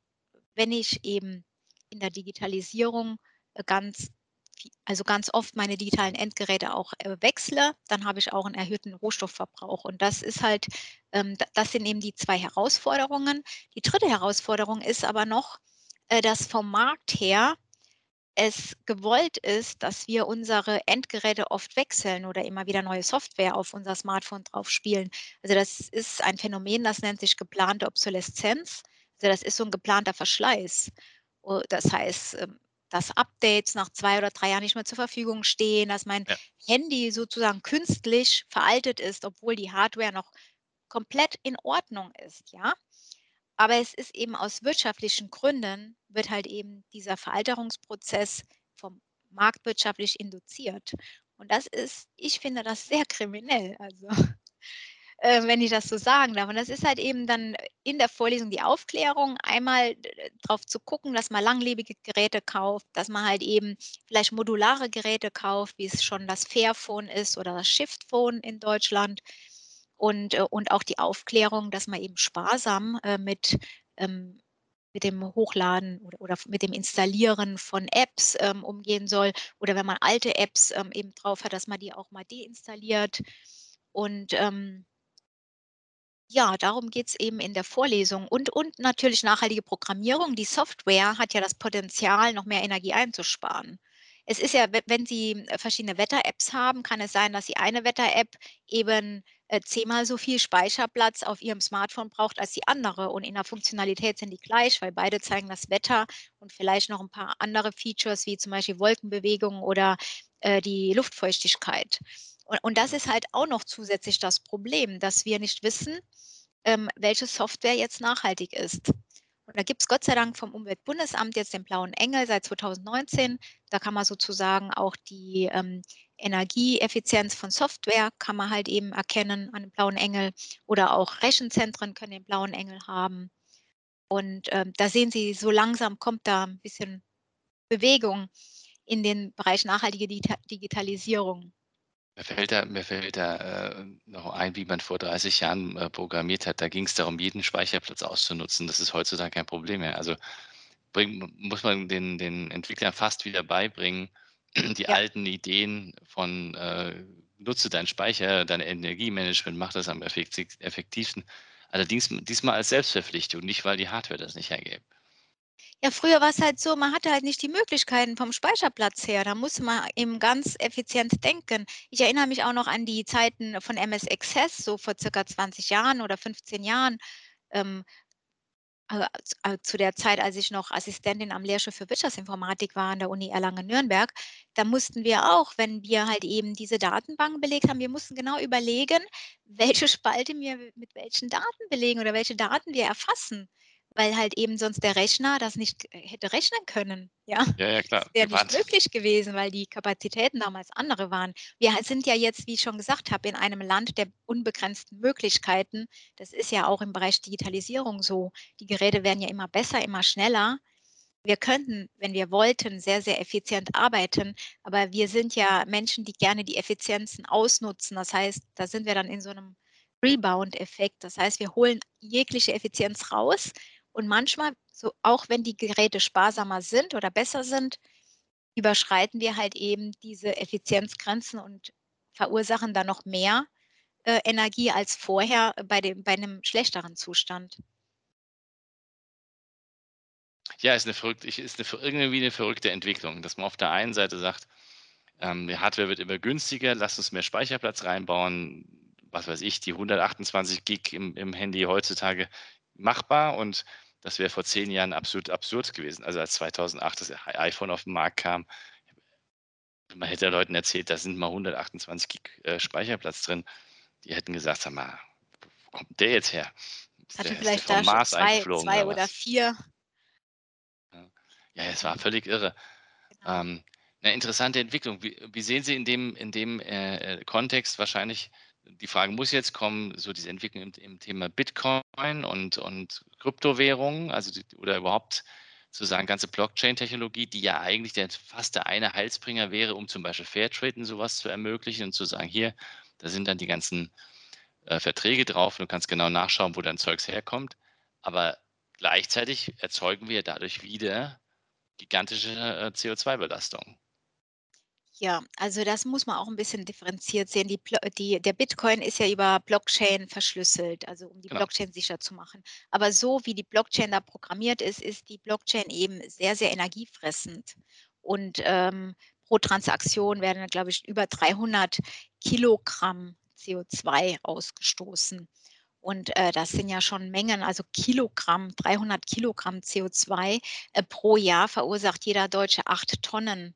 Speaker 2: wenn ich eben in der Digitalisierung äh, ganz also ganz oft meine digitalen Endgeräte auch äh, wechsle, dann habe ich auch einen erhöhten Rohstoffverbrauch. Und das ist halt, ähm, das sind eben die zwei Herausforderungen. Die dritte Herausforderung ist aber noch, äh, dass vom Markt her es gewollt ist, dass wir unsere Endgeräte oft wechseln oder immer wieder neue Software auf unser Smartphone drauf spielen. Also das ist ein Phänomen, das nennt sich geplante Obsoleszenz. Also das ist so ein geplanter Verschleiß. Das heißt, ähm, dass Updates nach zwei oder drei Jahren nicht mehr zur Verfügung stehen, dass mein ja. Handy sozusagen künstlich veraltet ist, obwohl die Hardware noch komplett in Ordnung ist, ja. Aber es ist eben aus wirtschaftlichen Gründen, wird halt eben dieser Veralterungsprozess vom marktwirtschaftlich induziert. Und das ist, ich finde das sehr kriminell. Also äh, wenn ich das so sagen darf. Und das ist halt eben dann in der Vorlesung die Aufklärung, einmal darauf zu gucken, dass man langlebige Geräte kauft, dass man halt eben vielleicht modulare Geräte kauft, wie es schon das Fairphone ist oder das Shiftphone in Deutschland. Und, äh, und auch die Aufklärung, dass man eben sparsam äh, mit ähm, mit dem Hochladen oder, oder, mit dem Installieren von Apps ähm, umgehen soll. Oder wenn man alte Apps ähm, eben drauf hat, dass man die auch mal deinstalliert. Und ähm, ja, darum geht es eben in der Vorlesung und und natürlich nachhaltige Programmierung. Die Software hat ja das Potenzial, noch mehr Energie einzusparen. Es ist ja, wenn Sie äh, verschiedene Wetter-Apps haben, kann es sein, dass die eine Wetter-App eben äh, zehnmal so viel Speicherplatz auf Ihrem Smartphone braucht als die andere. Und in der Funktionalität sind die gleich, weil beide zeigen das Wetter und vielleicht noch ein paar andere Features wie zum Beispiel Wolkenbewegung oder äh, die Luftfeuchtigkeit. Und, und das ist halt auch noch zusätzlich das Problem, dass wir nicht wissen, ähm, welche Software jetzt nachhaltig ist. Und da gibt es Gott sei Dank vom Umweltbundesamt jetzt den blauen Engel seit 2019. Da kann man sozusagen auch die ähm, Energieeffizienz von Software kann man halt eben erkennen an dem blauen Engel oder auch Rechenzentren können den blauen Engel haben. Und ähm, da sehen Sie, so langsam kommt da ein bisschen Bewegung in den Bereich nachhaltige Digitalisierung.
Speaker 1: Mir fällt da, mir fällt da äh, noch ein, wie man vor 30 Jahren äh, programmiert hat. Da ging es darum, jeden Speicherplatz auszunutzen. Das ist heutzutage kein Problem mehr. Also bring, muss man den, den Entwicklern fast wieder beibringen, die ja. alten Ideen von äh, nutze deinen Speicher, dein Energiemanagement, mach das am effektivsten. Allerdings diesmal als Selbstverpflichtung, nicht weil die Hardware das nicht hergibt.
Speaker 2: Ja, früher war es halt so, man hatte halt nicht die Möglichkeiten vom Speicherplatz her. Da musste man eben ganz effizient denken. Ich erinnere mich auch noch an die Zeiten von MS Access, so vor circa 20 Jahren oder 15 Jahren. Ähm, äh, äh, zu der Zeit, als ich noch Assistentin am Lehrstuhl für Wirtschaftsinformatik war an der Uni Erlangen-Nürnberg, da mussten wir auch, wenn wir halt eben diese Datenbanken belegt haben, wir mussten genau überlegen, welche Spalte wir mit welchen Daten belegen oder welche Daten wir erfassen weil halt eben sonst der Rechner das nicht äh, hätte rechnen können. Ja,
Speaker 1: ja, ja klar.
Speaker 2: Das wäre nicht möglich gewesen, weil die Kapazitäten damals andere waren. Wir sind ja jetzt, wie ich schon gesagt habe, in einem Land der unbegrenzten Möglichkeiten. Das ist ja auch im Bereich Digitalisierung so. Die Geräte werden ja immer besser, immer schneller. Wir könnten, wenn wir wollten, sehr, sehr effizient arbeiten, aber wir sind ja Menschen, die gerne die Effizienzen ausnutzen. Das heißt, da sind wir dann in so einem Rebound-Effekt. Das heißt, wir holen jegliche Effizienz raus, und manchmal, so auch wenn die Geräte sparsamer sind oder besser sind, überschreiten wir halt eben diese Effizienzgrenzen und verursachen dann noch mehr äh, Energie als vorher bei, dem, bei einem schlechteren Zustand.
Speaker 1: Ja, ist eine, verrückt, ist eine irgendwie eine verrückte Entwicklung, dass man auf der einen Seite sagt, ähm, die Hardware wird immer günstiger, lass uns mehr Speicherplatz reinbauen, was weiß ich, die 128 Gig im, im Handy heutzutage machbar und das wäre vor zehn Jahren absolut absurd gewesen. Also als 2008 das iPhone auf den Markt kam, man hätte Leuten erzählt, da sind mal 128 Gig äh, Speicherplatz drin. Die hätten gesagt, sag mal, wo kommt der jetzt her?
Speaker 2: Ist Hatte der, vielleicht da Mars zwei, zwei oder, vier.
Speaker 1: Ja, es war völlig irre. Genau. Ähm, eine interessante Entwicklung. Wie, wie, sehen Sie in dem, in dem äh Kontext wahrscheinlich die Frage muss jetzt kommen, so diese Entwicklung im, im Thema Bitcoin und, und Kryptowährungen, also die, oder überhaupt sozusagen ganze Blockchain-Technologie, die ja eigentlich der, fast der eine Heilsbringer wäre, um zum Beispiel Fairtrade und sowas zu ermöglichen und zu sagen, hier, da sind dann die ganzen äh, Verträge drauf und du kannst genau nachschauen, wo dein Zeugs herkommt. Aber gleichzeitig erzeugen wir dadurch wieder gigantische äh, CO2-Belastung.
Speaker 2: Ja, also das muss man auch ein bisschen differenziert sehen. Die, die, der Bitcoin ist ja über Blockchain verschlüsselt, also um die genau. Blockchain sicher zu machen. Aber so wie die Blockchain da programmiert ist, ist die Blockchain eben sehr, sehr energiefressend. Und ähm, pro Transaktion werden, glaube ich, über 300 Kilogramm CO2 ausgestoßen. Und äh, das sind ja schon Mengen, also Kilogramm, 300 Kilogramm CO2 äh, pro Jahr verursacht jeder Deutsche acht Tonnen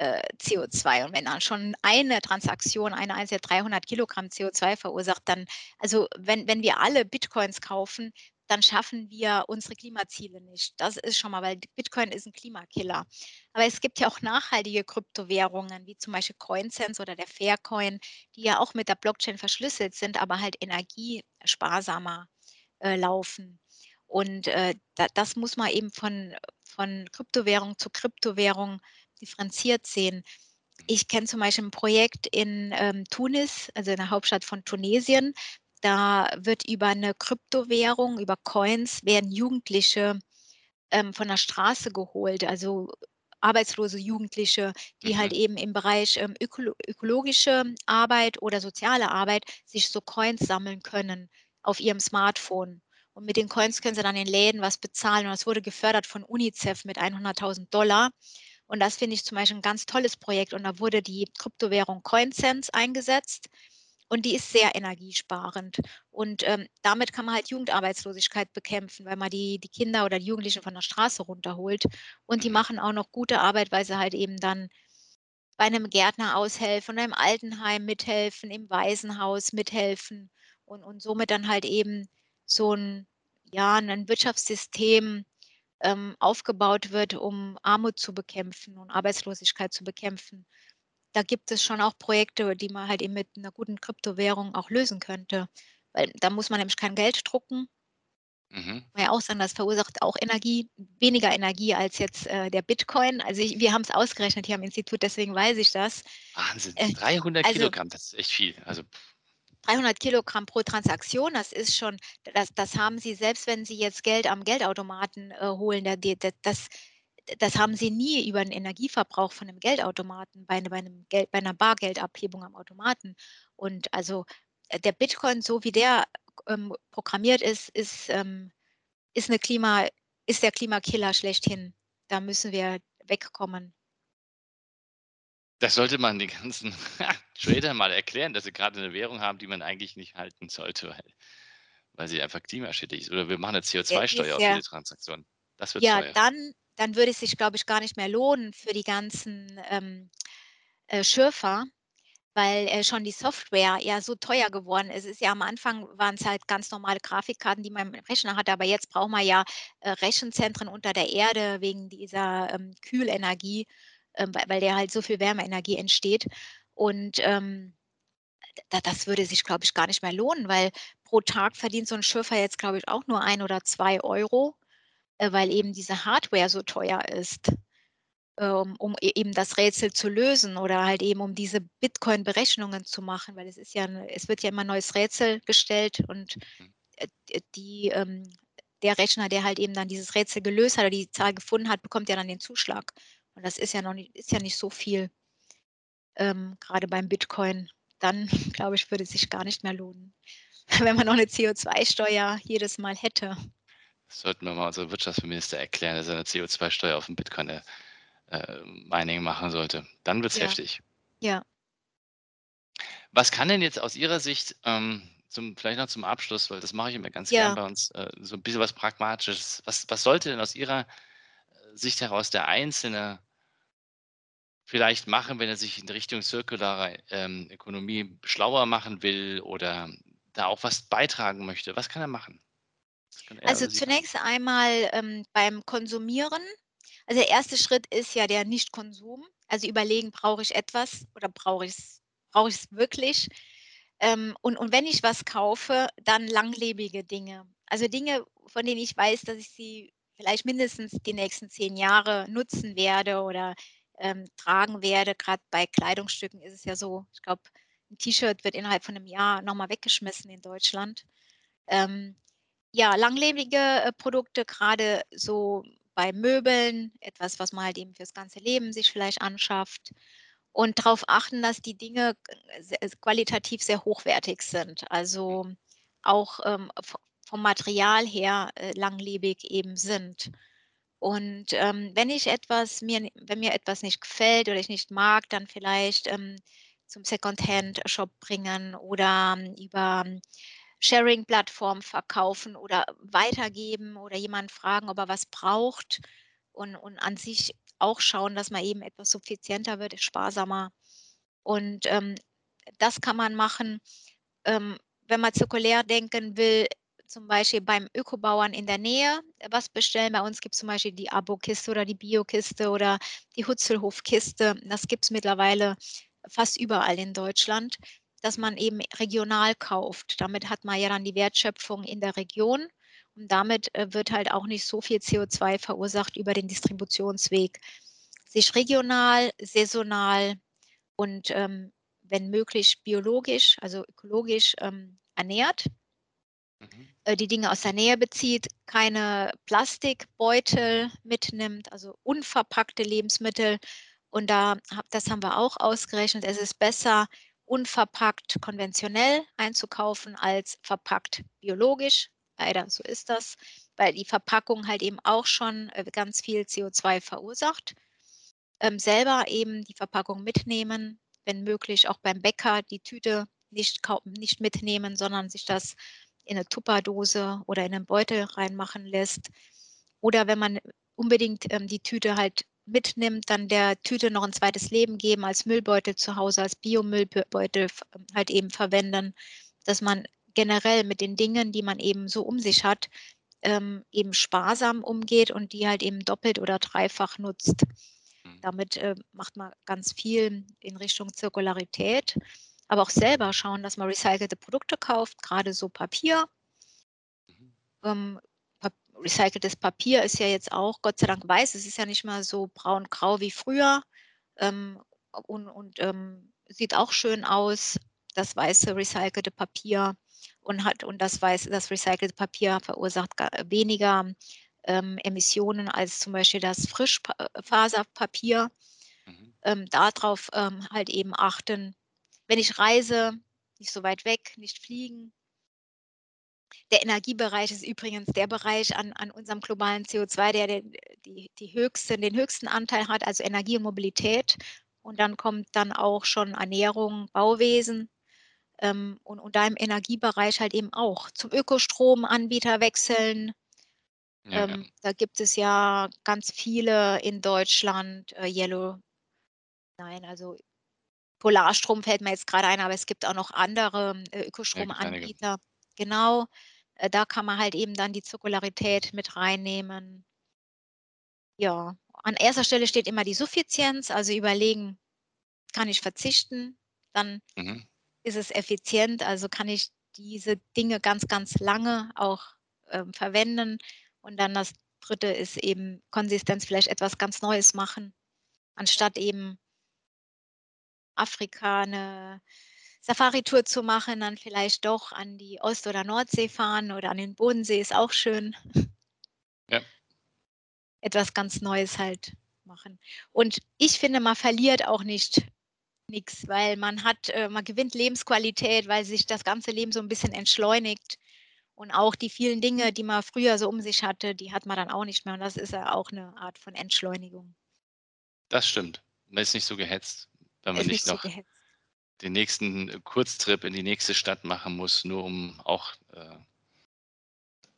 Speaker 2: äh, CO2. Und wenn dann schon eine Transaktion, eine einzige 300 Kilogramm CO2 verursacht, dann, also wenn, wenn wir alle Bitcoins kaufen, dann schaffen wir unsere Klimaziele nicht. Das ist schon mal, weil Bitcoin ist ein Klimakiller. Aber es gibt ja auch nachhaltige Kryptowährungen, wie zum Beispiel CoinSense oder der Faircoin, die ja auch mit der Blockchain verschlüsselt sind, aber halt energiesparsamer äh, laufen. Und äh, da, das muss man eben von, von Kryptowährung zu Kryptowährung differenziert sehen. Ich kenne zum Beispiel ein Projekt in ähm, Tunis, also in der Hauptstadt von Tunesien. Da wird über eine Kryptowährung, über Coins, werden Jugendliche ähm, von der Straße geholt, also arbeitslose Jugendliche, die halt mhm. halt eben im Bereich ähm, ökolo ökologische Arbeit oder soziale Arbeit sich so Coins sammeln können auf ihrem Smartphone. Und mit den Coins können sie dann in Läden was bezahlen. Und das wurde gefördert von UNICEF mit 100.000 Dollar. Und das finde ich zum Beispiel ein ganz tolles Projekt. Und da wurde die Kryptowährung CoinSense eingesetzt. Und die ist sehr energiesparend. Und ähm, damit kann man halt Jugendarbeitslosigkeit bekämpfen, weil man die, die Kinder oder die Jugendlichen von der Straße runterholt. Und die mhm. machen auch noch gute Arbeit, weil sie halt eben dann bei einem Gärtner aushelfen, im Altenheim mithelfen, im Waisenhaus mithelfen und, und somit dann halt eben so ein, ja, ein Wirtschaftssystem ähm, aufgebaut wird, um Armut zu bekämpfen und Arbeitslosigkeit zu bekämpfen. Da gibt es schon auch Projekte, die man halt eben mit einer guten Kryptowährung auch lösen könnte. Weil da muss man nämlich kein Geld drucken. Mhm. Man ja auch sagen, das verursacht auch Energie, weniger Energie als jetzt äh, der Bitcoin. Also ich, wir haben es ausgerechnet hier am Institut, deswegen weiß ich das.
Speaker 1: Wahnsinn, 300 äh, also, Kilogramm, das ist echt viel. Also
Speaker 2: 300 Kilogramm pro Transaktion, das ist schon, das, das haben Sie, selbst wenn Sie jetzt Geld am Geldautomaten äh, holen, der, das, das haben Sie nie über den Energieverbrauch von einem Geldautomaten, bei, bei, einem Geld, bei einer Bargeldabhebung am Automaten. Und also äh, der Bitcoin, so wie der ähm, programmiert ist, ist, ähm, ist, eine Klima, ist der Klimakiller schlechthin. Da müssen wir wegkommen.
Speaker 1: Das sollte man den ganzen Trader mal erklären, dass sie gerade eine Währung haben, die man eigentlich nicht halten sollte, weil, weil sie einfach klimaschädlich ist. Oder wir machen eine CO2-Steuer auf jede Transaktion.
Speaker 2: Das wird ja, teuer. dann, dann würde es sich, glaube ich, gar nicht mehr lohnen für die ganzen ähm, äh, Schürfer, weil äh, schon die Software ja so teuer geworden ist. Es ist ja am Anfang waren es halt ganz normale Grafikkarten, die man im Rechner hatte, aber jetzt braucht man ja äh, Rechenzentren unter der Erde wegen dieser ähm, Kühlenergie ähm, weil, weil der halt so viel Wärmeenergie entsteht. Und ähm, da, das würde sich, glaube ich, gar nicht mehr lohnen, weil pro Tag verdient so ein Schürfer jetzt, glaube ich, auch nur ein oder zwei Euro, äh, weil eben diese Hardware so teuer ist, ähm, um e, eben das Rätsel zu lösen oder halt eben um diese Bitcoin-Berechnungen zu machen, weil es ist ja, es wird ja immer ein neues Rätsel gestellt und mhm. äh, die, ähm, der Rechner, der halt eben dann dieses Rätsel gelöst hat oder die Zahl gefunden hat, bekommt ja dann den Zuschlag. Und das ist ja noch nicht, ist ja nicht so viel, ähm, gerade beim Bitcoin. Dann, glaube ich, würde es sich gar nicht mehr lohnen, wenn man noch eine CO2-Steuer jedes Mal hätte.
Speaker 1: Das sollten wir mal unserem Wirtschaftsminister erklären, dass er eine CO2-Steuer auf dem Bitcoin-Mining äh, machen sollte. Dann wird es
Speaker 2: ja.
Speaker 1: heftig.
Speaker 2: Ja.
Speaker 1: Was kann denn jetzt aus Ihrer Sicht ähm, zum, vielleicht noch zum Abschluss, weil das mache ich immer ganz
Speaker 2: Ja.
Speaker 1: gern bei uns, äh, so ein bisschen was Pragmatisches. Was, was sollte denn aus Ihrer äh, Sicht heraus der Einzelne vielleicht machen, wenn er sich in Richtung zirkulare ähm, Ökonomie schlauer machen will oder da auch was beitragen möchte? Was kann er machen? Kann er
Speaker 2: Also
Speaker 1: sie machen?
Speaker 2: zunächst einmal ähm, beim Konsumieren. Also der erste Schritt ist ja der Nichtkonsum. Also überlegen, brauche ich etwas oder brauche ich es brauche ich es wirklich? Ähm, und, und wenn ich was kaufe, dann langlebige Dinge. Also Dinge, von denen ich weiß, dass ich sie vielleicht mindestens die nächsten zehn Jahre nutzen werde oder ähm, tragen werde. Gerade bei Kleidungsstücken ist es ja so, ich glaube, ein T-Shirt wird innerhalb von einem Jahr nochmal weggeschmissen in Deutschland. Ähm, ja, langlebige äh, Produkte, gerade so bei Möbeln, etwas, was man halt eben fürs ganze Leben sich vielleicht anschafft. Und darauf achten, dass die Dinge äh, se- qualitativ sehr hochwertig sind. Also auch ähm, vom Material her äh, langlebig eben sind. Und ähm, wenn ich etwas mir, wenn mir etwas nicht gefällt oder ich nicht mag, dann vielleicht ähm, zum Secondhand-Shop bringen oder ähm, über ähm, Sharing-Plattformen verkaufen oder weitergeben oder jemanden fragen, ob er was braucht und, und an sich auch schauen, dass man eben etwas suffizienter wird, sparsamer. Und ähm, das kann man machen, ähm, wenn man zirkulär denken will, zum Beispiel beim Ökobauern in der Nähe was bestellen. Bei uns gibt es zum Beispiel die Abo-Kiste oder die Bio-Kiste oder die Hutzelhof-Kiste. Das gibt es mittlerweile fast überall in Deutschland, dass man eben regional kauft. Damit hat man ja dann die Wertschöpfung in der Region und damit äh, wird halt auch nicht so viel CO2 verursacht über den Distributionsweg. Sich regional, saisonal und ähm, wenn möglich biologisch, also ökologisch ähm, ernährt,
Speaker 1: Mhm.
Speaker 2: äh, die Dinge aus der Nähe bezieht, keine Plastikbeutel mitnimmt, also unverpackte Lebensmittel. Und da, das haben wir auch ausgerechnet, es ist besser, unverpackt konventionell einzukaufen als verpackt biologisch. Leider, so ist das, weil die Verpackung halt eben auch schon äh, ganz viel CO2 verursacht. Ähm, selber eben die Verpackung mitnehmen, wenn möglich auch beim Bäcker die Tüte nicht, nicht mitnehmen, sondern sich das in eine Tupperdose oder in einen Beutel reinmachen lässt. Oder wenn man unbedingt ähm, die Tüte halt mitnimmt, dann der Tüte noch ein zweites Leben geben, als Müllbeutel zu Hause, als Biomüllbeutel ähm, halt eben verwenden, dass man generell mit den Dingen, die man eben so um sich hat, ähm, eben sparsam umgeht und die halt eben doppelt oder dreifach nutzt.
Speaker 1: Mhm.
Speaker 2: Damit äh, macht man ganz viel in Richtung Zirkularität, aber auch selber schauen, dass man recycelte Produkte kauft, gerade so Papier.
Speaker 1: Mhm.
Speaker 2: Ähm, recyceltes Papier ist ja jetzt auch Gott sei Dank weiß. Es ist ja nicht mehr so braun-grau wie früher ähm, und, und ähm, sieht auch schön aus, das weiße recycelte Papier und hat und das weiß, das recycelte Papier verursacht weniger ähm, Emissionen als zum Beispiel das Frischfaserpapier.
Speaker 1: Mhm.
Speaker 2: Ähm, darauf ähm, halt eben achten. Wenn ich reise, nicht so weit weg, nicht fliegen, der Energiebereich ist übrigens der Bereich an, an unserem globalen CO2, der den, die, die höchsten, den höchsten Anteil hat, also Energie und Mobilität. Und dann kommt dann auch schon Ernährung, Bauwesen ähm, und, und da im Energiebereich halt eben auch zum Ökostromanbieter wechseln.
Speaker 1: Ja, ja.
Speaker 2: Ähm, da gibt es ja ganz viele in Deutschland, äh, Yellow, nein, also Polarstrom fällt mir jetzt gerade ein, aber es gibt auch noch andere äh. Ökostromanbieter. Genau, äh, da kann man halt eben dann die Zirkularität mit reinnehmen. Ja, an erster Stelle steht immer die Suffizienz, also überlegen, kann ich verzichten, dann
Speaker 1: Mhm.
Speaker 2: ist es effizient, also kann ich diese Dinge ganz, ganz lange auch ähm, verwenden. Und dann das dritte ist eben Konsistenz, vielleicht etwas ganz Neues machen, anstatt eben Afrika eine Safari-Tour zu machen, dann vielleicht doch an die Ost- oder Nordsee fahren oder an den Bodensee ist auch schön.
Speaker 1: Ja.
Speaker 2: Etwas ganz Neues halt machen. Und ich finde, man verliert auch nicht nichts, weil man hat, äh, man gewinnt Lebensqualität, weil sich das ganze Leben so ein bisschen entschleunigt. Und auch die vielen Dinge, die man früher so um sich hatte, die hat man dann auch nicht mehr. Und das ist ja auch eine Art von Entschleunigung.
Speaker 1: Das stimmt. Man ist nicht so gehetzt, wenn man
Speaker 2: nicht
Speaker 1: noch
Speaker 2: gehetzt.
Speaker 1: den nächsten Kurztrip in die nächste Stadt machen muss, nur um auch, äh,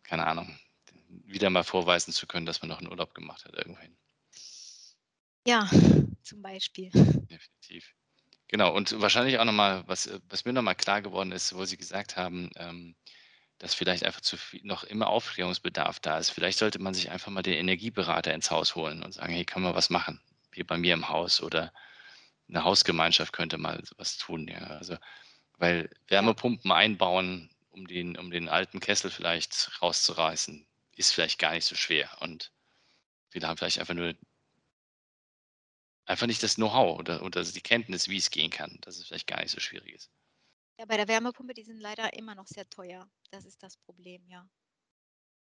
Speaker 1: keine Ahnung, wieder mal vorweisen zu können, dass man noch einen Urlaub gemacht hat irgendwohin.
Speaker 2: Ja, zum Beispiel.
Speaker 1: Definitiv. Genau, und wahrscheinlich auch nochmal, was, was mir nochmal klar geworden ist, wo Sie gesagt haben, ähm, dass vielleicht einfach zu viel, noch immer Aufklärungsbedarf da ist. Vielleicht sollte man sich einfach mal den Energieberater ins Haus holen und sagen, hey, kann man was machen? Hier bei mir im Haus oder eine Hausgemeinschaft könnte mal was tun. Ja. Also, weil Wärmepumpen einbauen, um den, um den alten Kessel vielleicht rauszureißen, ist vielleicht gar nicht so schwer. Und viele haben vielleicht einfach nur einfach nicht das Know-how oder, oder die Kenntnis, wie es gehen kann, dass es vielleicht gar nicht so schwierig ist.
Speaker 2: Ja, bei der Wärmepumpe, die sind leider immer noch sehr teuer. Das ist das Problem, ja.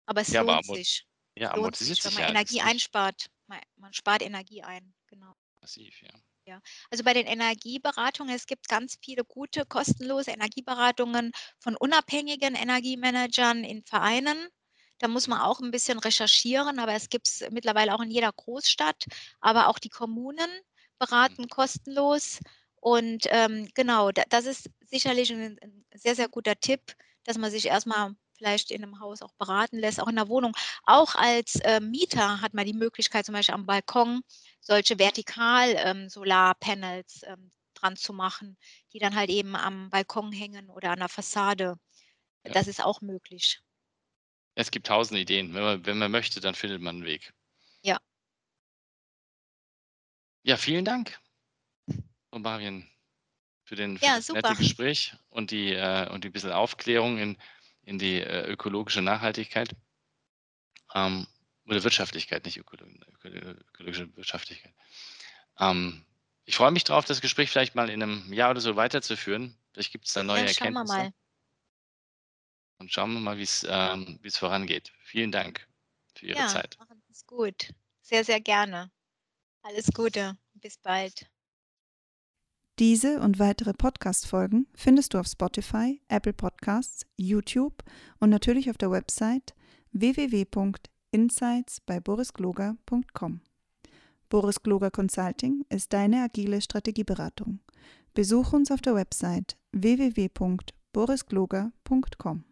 Speaker 2: Aber es
Speaker 1: Ja, aber
Speaker 2: lohnt
Speaker 1: amort
Speaker 2: sich.
Speaker 1: ja, amortisiert
Speaker 2: sich, wenn man
Speaker 1: ja.
Speaker 2: Energie einspart. Man, man spart Energie ein, genau.
Speaker 1: massiv, ja.
Speaker 2: Ja, also bei den Energieberatungen, es gibt ganz viele gute, kostenlose Energieberatungen von unabhängigen Energiemanagern in Vereinen. Da muss man auch ein bisschen recherchieren, aber es gibt es mittlerweile auch in jeder Großstadt. Aber auch die Kommunen
Speaker 1: Mhm.
Speaker 2: beraten kostenlos. Und ähm, genau, da, das ist sicherlich ein, ein sehr, sehr guter Tipp, dass man sich erstmal vielleicht in einem Haus auch beraten lässt, auch in der Wohnung. Auch als äh, Mieter hat man die Möglichkeit, zum Beispiel am Balkon solche Vertikal-Solarpanels ähm, dran zu machen, die dann halt eben am Balkon hängen oder an der Fassade.
Speaker 1: Ja.
Speaker 2: Das ist auch möglich.
Speaker 1: Es gibt tausend Ideen. Wenn man, wenn man möchte, dann findet man einen Weg.
Speaker 2: Ja.
Speaker 1: Ja, vielen Dank, Frau Barien, für, den, für
Speaker 2: Ja,
Speaker 1: das nette
Speaker 2: super.
Speaker 1: Gespräch und die, äh, und die bisschen Aufklärung in, in die äh, ökologische Nachhaltigkeit. Ähm, oder Wirtschaftlichkeit, nicht ökolo öko- ökologische Wirtschaftlichkeit. Ähm, ich freue mich drauf, das Gespräch vielleicht mal in einem Jahr oder so weiterzuführen. Vielleicht gibt es da neue
Speaker 2: Ja, schauen wir
Speaker 1: Erkenntnisse.
Speaker 2: mal.
Speaker 1: Und schauen wir mal, wie es ähm, wie es vorangeht. Vielen Dank für Ihre
Speaker 2: Ja,
Speaker 1: Zeit.
Speaker 2: machen Sie es gut. Sehr, sehr gerne. Alles Gute. Bis bald.
Speaker 3: Diese und weitere Podcast-Folgen findest du auf Spotify, Apple Podcasts, YouTube und natürlich auf der Website www.insights bei borisgloger.com. Boris Gloger Consulting ist deine agile Strategieberatung. Besuch uns auf der Website www.borisgloger.com.